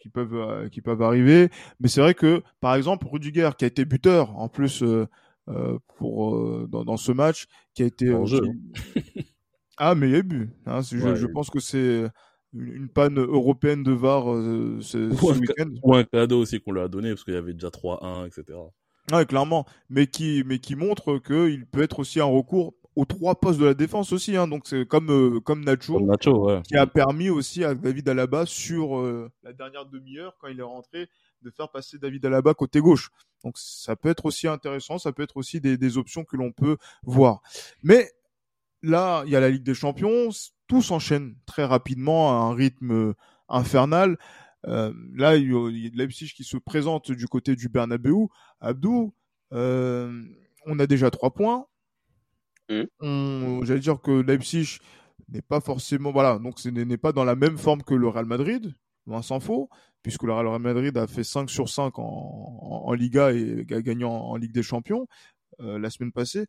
qui peuvent euh, qui peuvent arriver. Mais c'est vrai que par exemple Rudiger qui a été buteur en plus euh, euh, pour euh, dans, dans ce match, qui a été En euh, jeu, qui- ah mais il y a eu but. Hein, je, pense que c'est une, panne européenne de VAR euh, ce, Ou ce week-end. Ou un cadeau aussi qu'on lui a donné parce qu'il y avait déjà 3-1, etc. Ouais, clairement, mais qui mais qui montre que il peut être aussi un recours aux trois postes de la défense aussi. Hein, donc c'est comme euh, comme Nacho. Comme Nacho, ouais. qui a permis aussi à David Alaba sur euh, la dernière demi-heure quand il est rentré de faire passer David Alaba côté gauche. Donc ça peut être aussi intéressant, ça peut être aussi des, des options que l'on peut voir. Mais là, il y a la Ligue des Champions, tout s'enchaîne très rapidement à un rythme euh, infernal. Euh, là, il y a Leipzig qui se présente du côté du Bernabeu. Abdou, euh, on a déjà trois points. On- J'allais dire que Leipzig n'est pas forcément, voilà, donc ce n'est n'est pas dans la même forme que le Real Madrid, loin s'en faut, puisque le Real Madrid a fait 5 sur 5 en, en, en Liga et a gagné en, en Ligue des Champions euh, la semaine passée.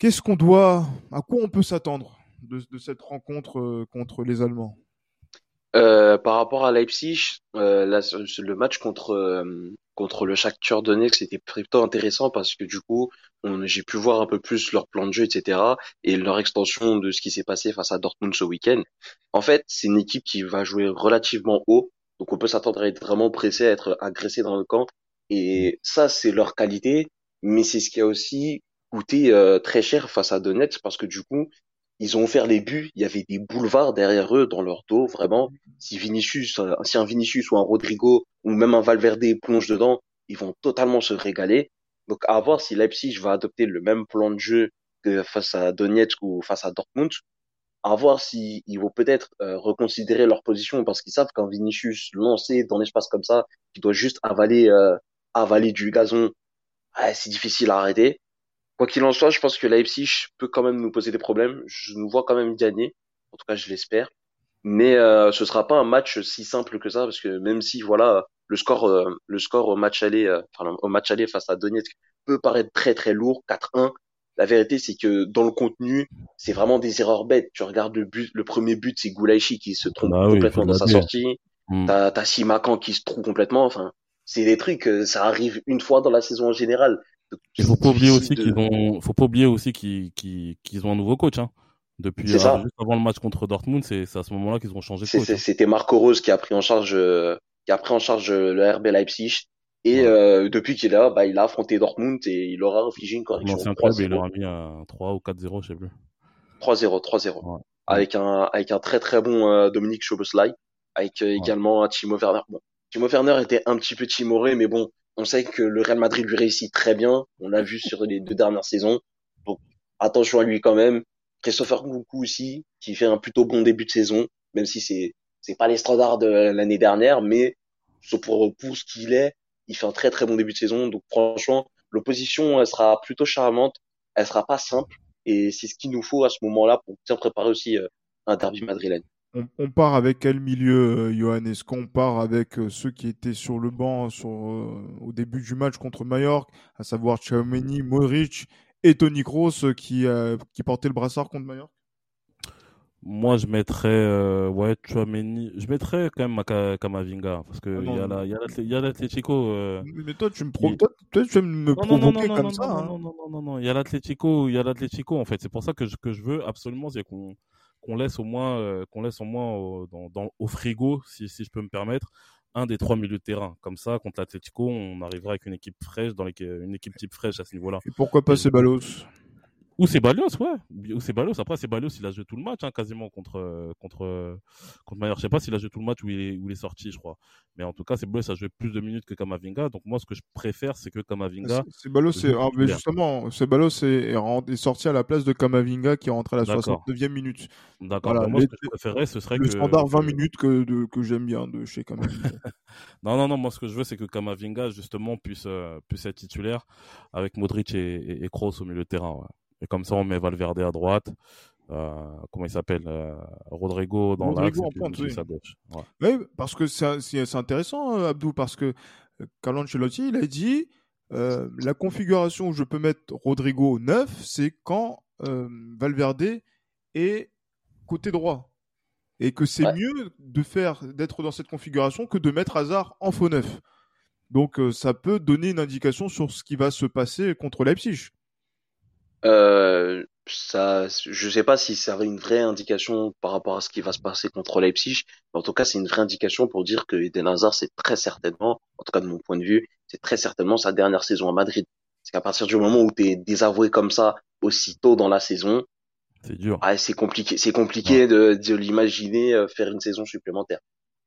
Qu'est-ce qu'on doit, à quoi on peut s'attendre de, de cette rencontre euh, contre les Allemands? Euh, par rapport à Leipzig, euh, ce- le match contre euh, contre le Shakhtar Donetsk c'était plutôt intéressant parce que du coup, j'ai pu voir un peu plus leur plan de jeu, etc. et leur extension de ce qui s'est passé face à Dortmund ce week-end. En fait, c'est une équipe qui va jouer relativement haut, donc on peut s'attendre à être vraiment pressé, à être agressé dans le camp. Et ça, c'est leur qualité, mais c'est ce qui a aussi coûté euh, très cher face à Donetsk parce que du coup, ils ont offert les buts, il y avait des boulevards derrière eux dans leur dos, vraiment si Vinicius, euh, si un Vinicius ou un Rodrigo ou même un Valverde plonge dedans, ils vont totalement se régaler. Donc à voir si Leipzig va adopter le même plan de jeu que face à Donetsk ou face à Dortmund. À voir si ils vont peut-être euh, reconsidérer leur position parce qu'ils savent qu'un Vinicius lancé dans l'espace comme ça, qui doit juste avaler euh, avaler du gazon, c'est difficile à arrêter. Quoi qu'il en soit, je pense que Leipzig peut quand même nous poser des problèmes. Je nous vois quand même gagner. En tout cas, je l'espère. Mais euh, ce sera pas un match si simple que ça parce que même si voilà le score euh, le score au match aller euh, enfin au match aller face à Donetsk peut paraître très très lourd 4-1 la vérité c'est que dans le contenu c'est vraiment des erreurs bêtes. Tu regardes le but le premier but c'est Goulaichi qui se trompe Bah oui, complètement dans sa sortie. Mm. t'as Simakan qui se trouve complètement. Enfin c'est des trucs euh, ça arrive une fois dans la saison en général Il faut pas oublier aussi qu'ils ont, faut pas oublier aussi qu'ils, qu'ils, qu'ils ont un nouveau coach, hein. Depuis, euh, juste avant le match contre Dortmund, c'est, c'est à ce moment-là qu'ils ont changé de C'est- coach. c'est- hein. C'était Marco Rose qui a pris en charge, euh, qui a pris en charge euh, le RB Leipzig. Et Ouais. euh, depuis qu'il est là, bah, il a affronté Dortmund et il aura infligé une correction. L'ancien club, il 3-0, leur a mis un 3 ou 4-0, je sais plus. 3-0, 3-0. Ouais. Avec un, avec un très très bon Dominique Choboslai, avec également un Timo Werner. Bon, Timo Werner était un petit peu timoré, mais bon, on sait que le Real Madrid lui réussit très bien. On l'a vu sur les deux dernières saisons. Donc, attention à lui quand même. Christopher Nkunku aussi, qui fait un plutôt bon début de saison, même si c'est c'est pas les standards de l'année dernière, mais pour pour ce qu'il est, il fait un très très bon début de saison. Donc franchement, l'opposition elle sera plutôt charmante, elle sera pas simple, et c'est ce qu'il nous faut à ce moment-là pour bien préparer aussi euh, un derby madrilène. On, on part avec quel milieu, euh, Johan? Est-ce qu'on part avec euh, ceux qui étaient sur le banc sur, euh, au début du match contre Mallorca, à savoir Tchouaméni, Modric et Toni Kroos qui, qui portaient le brassard contre Mallorca Moi, je mettrais, euh, ouais, Chouameni. Je mettrais quand même Maka- Kamavinga. Parce que Ah il y a non. la, il y a l'Atlé- il y a l'Atlético, euh, Mais toi, tu me pro... il- toi, toi, tu vas me Non, non, non, provoquer non, comme ça. non, hein. non, non, non, non, non. Il y a l'Atlético, il y a l'Atlético en fait. C'est pour ça que je, que je veux absolument, c'est qu'on qu'on laisse au moins, euh, qu'on laisse au moins au, dans, dans, au frigo, si, si je peux me permettre, un des trois milieux de terrain. Comme ça, contre l'Atlético, on arrivera avec une équipe fraîche, dans les, une équipe type fraîche à ce niveau-là. Et pourquoi pas Ceballos? Ou c'est Balios, ouais. Ou c'est Balios. Après, c'est Balios, il a joué tout le match, hein, quasiment contre, euh, contre, euh, contre Mallorca. Je sais pas s'il a joué tout le match ou il est, où il est sorti, je crois. Mais en tout cas, c'est Balios a joué plus de minutes que Kamavinga. Donc, moi, ce que je préfère, c'est que Kamavinga. C'est- Ceballos, c'est ah, mais justement, Ceballos est, est, est sorti à la place de Kamavinga qui est rentré à la D'accord. 69e minute. D'accord. Voilà, moi, les- ce que je préférais, ce serait Le que. standard 20 que- minutes que, de, que j'aime bien de chez Kamavinga. Non, non, non, moi, ce que je veux, c'est que Kamavinga, justement, puisse, euh, puisse être titulaire avec Modric et, et, et Kroos au milieu de terrain. ouais. Et comme ça, on met Valverde à droite. comment il s'appelle Rodrigo dans Rodrigo en pointe, oui. Ouais. parce que c'est intéressant, Abdou, parce que Carlo Ancelotti, il a dit la configuration où je peux mettre Rodrigo 9, c'est quand Valverde est côté droit. Et que c'est mieux de faire d'être dans cette configuration que de mettre Hazard en faux neuf. Donc ça peut donner une indication sur ce qui va se passer contre Leipzig. Euh, ça, je sais pas si ça a une vraie indication par rapport à ce qui va se passer contre Leipzig, mais en tout cas, c'est une vraie indication pour dire que Eden Hazard, c'est très certainement, en tout cas de mon point de vue, c'est très certainement sa dernière saison à Madrid. C'est qu'à partir du moment où tu es désavoué comme ça, aussitôt dans la saison, c'est dur. Ah, c'est compliqué, c'est compliqué de, de l'imaginer euh, faire une saison supplémentaire.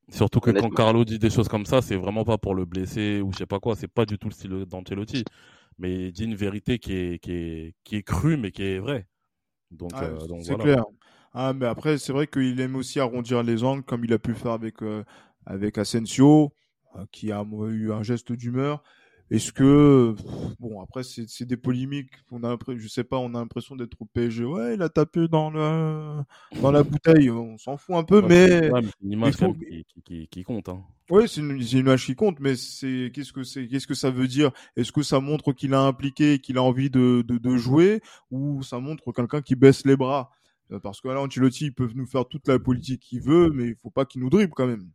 Surtout que quand Carlo dit des choses comme ça, c'est vraiment pas pour le blesser ou je sais pas quoi, c'est pas du tout le style d'Ancelotti mais il dit une vérité qui est, qui est, qui est crue, mais qui est vraie. Donc, ah, euh, c'est clair. Ah, mais après, c'est vrai qu'il aime aussi arrondir les angles, comme il a pu faire avec, euh, avec Asensio, euh, qui a eu un geste d'humeur. Est-ce que bon après c'est des polémiques. On a je sais pas on a l'impression d'être au PSG ouais il a tapé dans le dans la bouteille. On s'en fout un peu mais c'est une image qui, qui, compte hein. oui c'est une, image qui compte mais c'est qu'est-ce que c'est qu'est-ce que ça veut dire? Est-ce que ça montre qu'il a impliqué qu'il a envie de, de, de jouer ou ça montre quelqu'un qui baisse les bras? Euh, parce que là Ancelotti il peut nous faire toute la politique qu'il veut mais il faut pas qu'il nous dribble quand même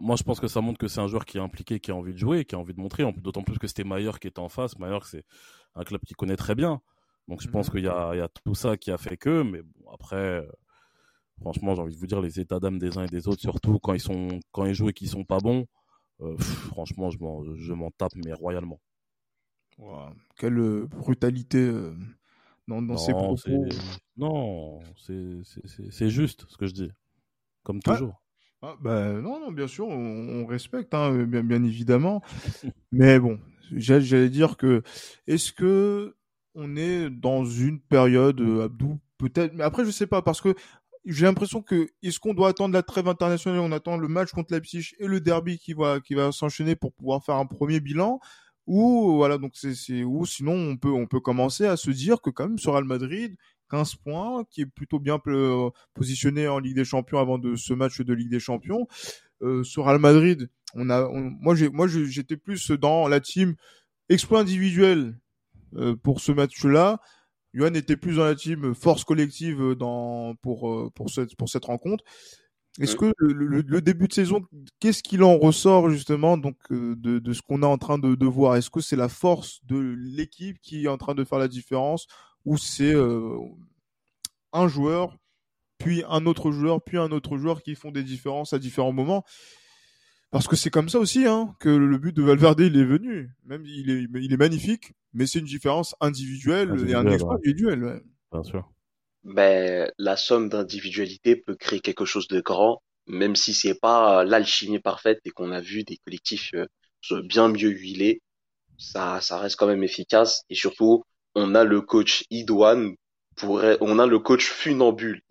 moi, je pense que ça montre que c'est un joueur qui est impliqué, qui a envie de jouer, qui a envie de montrer. D'autant plus que c'était Mayer qui était en face. Mayer, c'est un club qu'il connaît très bien. Donc, je pense mhm. qu'il y, a, tout ça qui a fait que. Mais bon, après, franchement, j'ai envie de vous dire, les états d'âme des uns et des autres, surtout quand ils, sont, quand ils jouent et qu'ils sont pas bons, euh, franchement, je m'en tape, mais royalement. Quelle euh, brutalité euh, dans, dans ces propos. Non, c'est juste ce que je dis. Comme toujours. Ah, bah, non, non, bien sûr, on, respecte, hein, bien, bien évidemment. Mais bon, j'allais dire que est-ce que on est dans une période, euh, Abdou, peut-être, mais après je sais pas parce que j'ai l'impression que est-ce qu'on doit attendre la trêve internationale, on attend le match contre Leipzig et le derby qui va qui va s'enchaîner pour pouvoir faire un premier bilan? Ou voilà donc c'est ou sinon on peut on peut commencer à se dire que quand même sur Real Madrid 15 points, qui est plutôt bien euh, positionné en Ligue des Champions avant de ce match de Ligue des Champions. Euh, sur Real Madrid, on a, moi j'ai, moi j'étais plus dans la team exploit individuel euh, pour ce match-là. Johan était plus dans la team force collective dans pour euh, pour cette pour cette rencontre. Est-ce que le, début de saison, qu'est-ce qu'il en ressort justement donc de, de ce qu'on est en train de, de voir? Est-ce que c'est la force de l'équipe qui est en train de faire la différence où c'est euh, un joueur, puis un autre joueur, puis un autre joueur qui font des différences à différents moments. Parce que c'est comme ça aussi hein, que le but de Valverde il est venu. Même il est, il est magnifique, mais c'est une différence individuelle, et un exploit individuel. Bien sûr. Ben, la somme d'individualité peut créer quelque chose de grand, même si c'est pas l'alchimie parfaite et qu'on a vu des collectifs euh, bien mieux huilés, ça, ça reste quand même efficace et surtout on a le coach Idouane pour, on a le coach funambule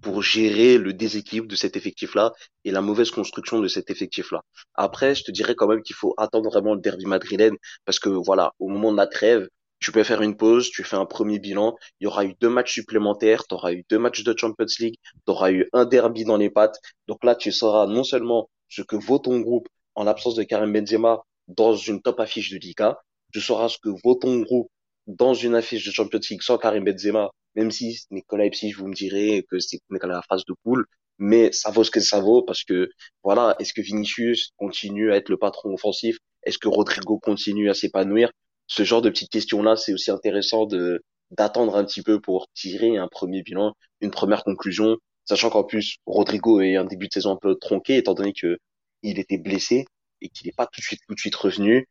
pour gérer le déséquilibre de cet effectif-là et la mauvaise construction de cet effectif-là. Après, je te dirais quand même qu'il faut attendre vraiment le derby madrilène parce que voilà, au moment de la trêve, tu peux faire une pause, tu fais un premier bilan, il y aura eu deux matchs supplémentaires, tu auras eu deux matchs de Champions League, tu auras eu un derby dans les pattes. Donc là, tu sauras non seulement ce que vaut ton groupe en l'absence de Karim Benzema dans une top affiche de Liga, tu sauras ce que vaut ton groupe dans une affiche de Champions League sans Karim Benzema, même si Nicolas Leipzig, vous me direz que c'est la phase de poule, mais ça vaut ce que ça vaut parce que voilà, est-ce que Vinicius continue à être le patron offensif? Est-ce que Rodrigo continue à s'épanouir? Ce genre de petites questions-là, c'est aussi intéressant de d'attendre un petit peu pour tirer un premier bilan, une première conclusion, sachant qu'en plus Rodrigo est un début de saison un peu tronqué étant donné que il était blessé et qu'il n'est pas tout de suite tout de suite revenu,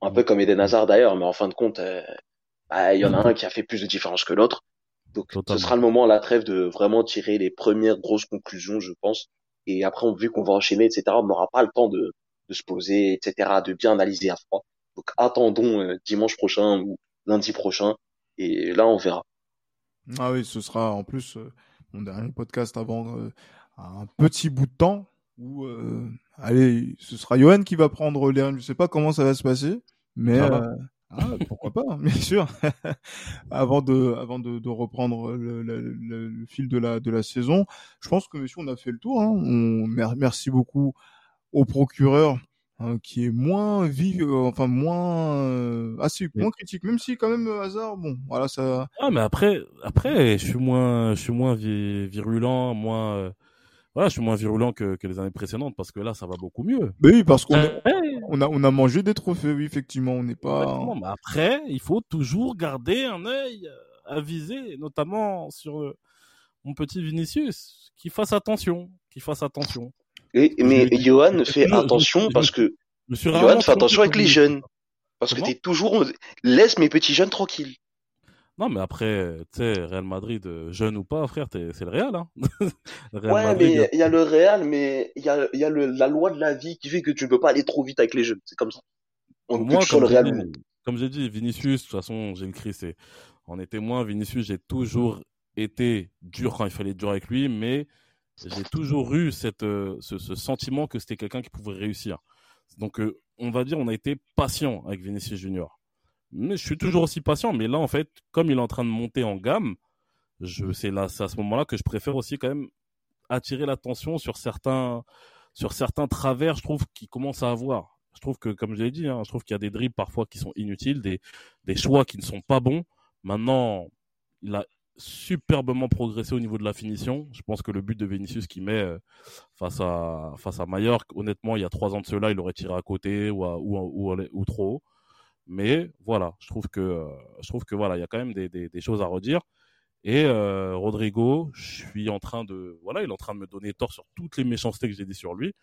un peu comme Eden Hazard d'ailleurs, mais en fin de compte, euh, bah, il y en a un qui a fait plus de différence que l'autre. Donc, ce sera le moment à la trêve de vraiment tirer les premières grosses conclusions, je pense. Et après, on, vu qu'on va enchaîner, etc., on n'aura pas le temps de, de se poser, etc., de bien analyser à froid. Donc, attendons euh, dimanche prochain ou lundi prochain. Et là, on verra. Ah oui, ce sera en plus euh, mon dernier podcast avant euh, un petit bout de temps où, allez, ce sera Johan qui va prendre les Je sais pas comment ça va se passer, mais Ah, pourquoi pas, bien sûr. avant de, avant de, de reprendre le, le, le, le, fil de la, de la saison, je pense que monsieur, on a fait le tour. Hein. On, merci beaucoup au procureur hein, qui est moins vif, euh, enfin moins, euh, assez moins critique, même si quand même euh, hasard, bon, voilà ça. Ah, mais après, après, je suis moins, je suis moins virulent, moins. Euh, voilà, je suis moins virulent que, que, les années précédentes parce que là, ça va beaucoup mieux. Mais oui, parce qu'on on a, on a mangé des trophées, oui, effectivement, on n'est pas. mais après, il faut toujours garder un œil avisé, notamment sur mon petit Vinicius, qui fasse attention, qui fasse attention. Et, mais Johan fait attention parce que Johan fait attention avec les jeunes. Parce que t'es toujours laisse mes petits jeunes tranquilles. Non, mais après, tu sais, Real Madrid, euh, jeune ou pas, frère, c'est le Real. Hein Real ouais, mais il y a le Real, mais il y a, y a le, la loi de la vie qui fait que tu ne peux pas aller trop vite avec les jeunes. C'est comme ça. On Moi, comme, le Real comme j'ai dit, Vinicius, de toute façon, j'ai écrit, c'est en est témoin. Vinicius, j'ai toujours été dur quand il fallait être dur avec lui, mais j'ai toujours eu cette, euh, ce, ce, sentiment que c'était quelqu'un qui pouvait réussir. Donc, euh, on va dire, on a été patient avec Vinicius Junior. Mais je suis toujours aussi patient. Mais là, en fait, comme il est en train de monter en gamme, je, c'est là, c'est à ce moment-là que je préfère aussi quand même attirer l'attention sur certains, sur certains travers, je trouve, qu'il commence à avoir. Je trouve que, comme je l'ai dit, hein, je trouve qu'il y a des dribbles parfois qui sont inutiles, des, des choix qui ne sont pas bons. Maintenant, il a, superbement progressé au niveau de la finition. Je pense que le but de Vinicius qui met euh, face à face à Mallorca, honnêtement, il y a trois ans de cela, il aurait tiré à côté ou ou, ou, trop haut. Mais voilà, je trouve que euh, je trouve que voilà, il y a quand même des, des, des choses à redire. Et euh, Rodrigo, je suis en train de voilà, il est en train de me donner tort sur toutes les méchancetés que j'ai dit sur lui,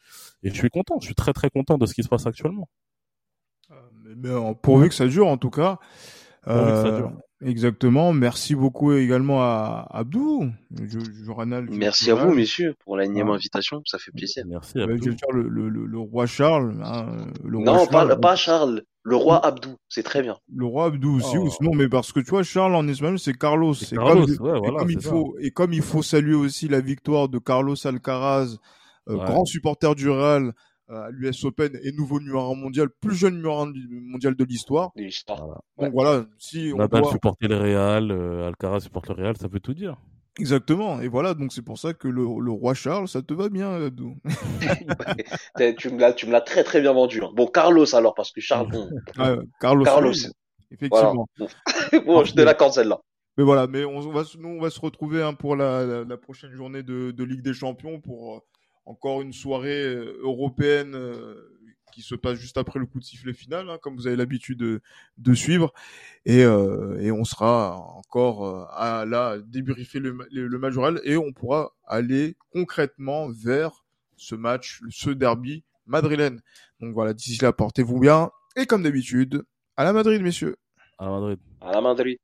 et je suis content, je suis très très content de ce qui se passe actuellement. Mais, mais pourvu que ça dure en tout cas. Euh, exactement. Merci beaucoup également à Abdou. Je, Merci à vous, messieurs, pour la ah. invitation. Ça fait plaisir. Merci à vous. Le, le, le, roi Charles. Hein, le non, Charles. Pas, pas, Charles. Le roi Abdou. C'est très bien. Le roi Abdou aussi, oh. ou sinon, mais parce que tu vois, Charles en espagnol, c'est Carlos. C'est Carlos, comme, ouais, voilà, comme il faut, et comme il faut saluer aussi la victoire de Carlos Alcaraz, euh, grand supporter du Real, à l'US Open et nouveau numéro 1 mondial, plus jeune numéro 1 mondial de l'histoire. Donc voilà, si on Nadal doit... supporter le Real, euh, Alcaraz supporte le Real, ça veut tout dire. Exactement. Et voilà, donc c'est pour ça que le, le, roi Charles, ça te va bien, Abdou. tu me l'as, tu me l'as très très bien vendu. Hein. Bon, Carlos alors, parce que Charles, ah, Carlos. Carlos. Effectivement. bon, je te l'accorde celle-là. Mais voilà, mais on va, nous, on va se retrouver hein, pour la, la, la, prochaine journée de, de Ligue des Champions pour encore une soirée euh, européenne euh, qui se passe juste après le coup de sifflet final, hein, comme vous avez l'habitude de, de, suivre. Et, euh, et, on sera encore euh, à là débriefer le, le, match et on pourra aller concrètement vers ce match, ce derby madrilène. Donc voilà, d'ici là, portez-vous bien. Et comme d'habitude, à la Madrid, messieurs. À la Madrid. À la Madrid.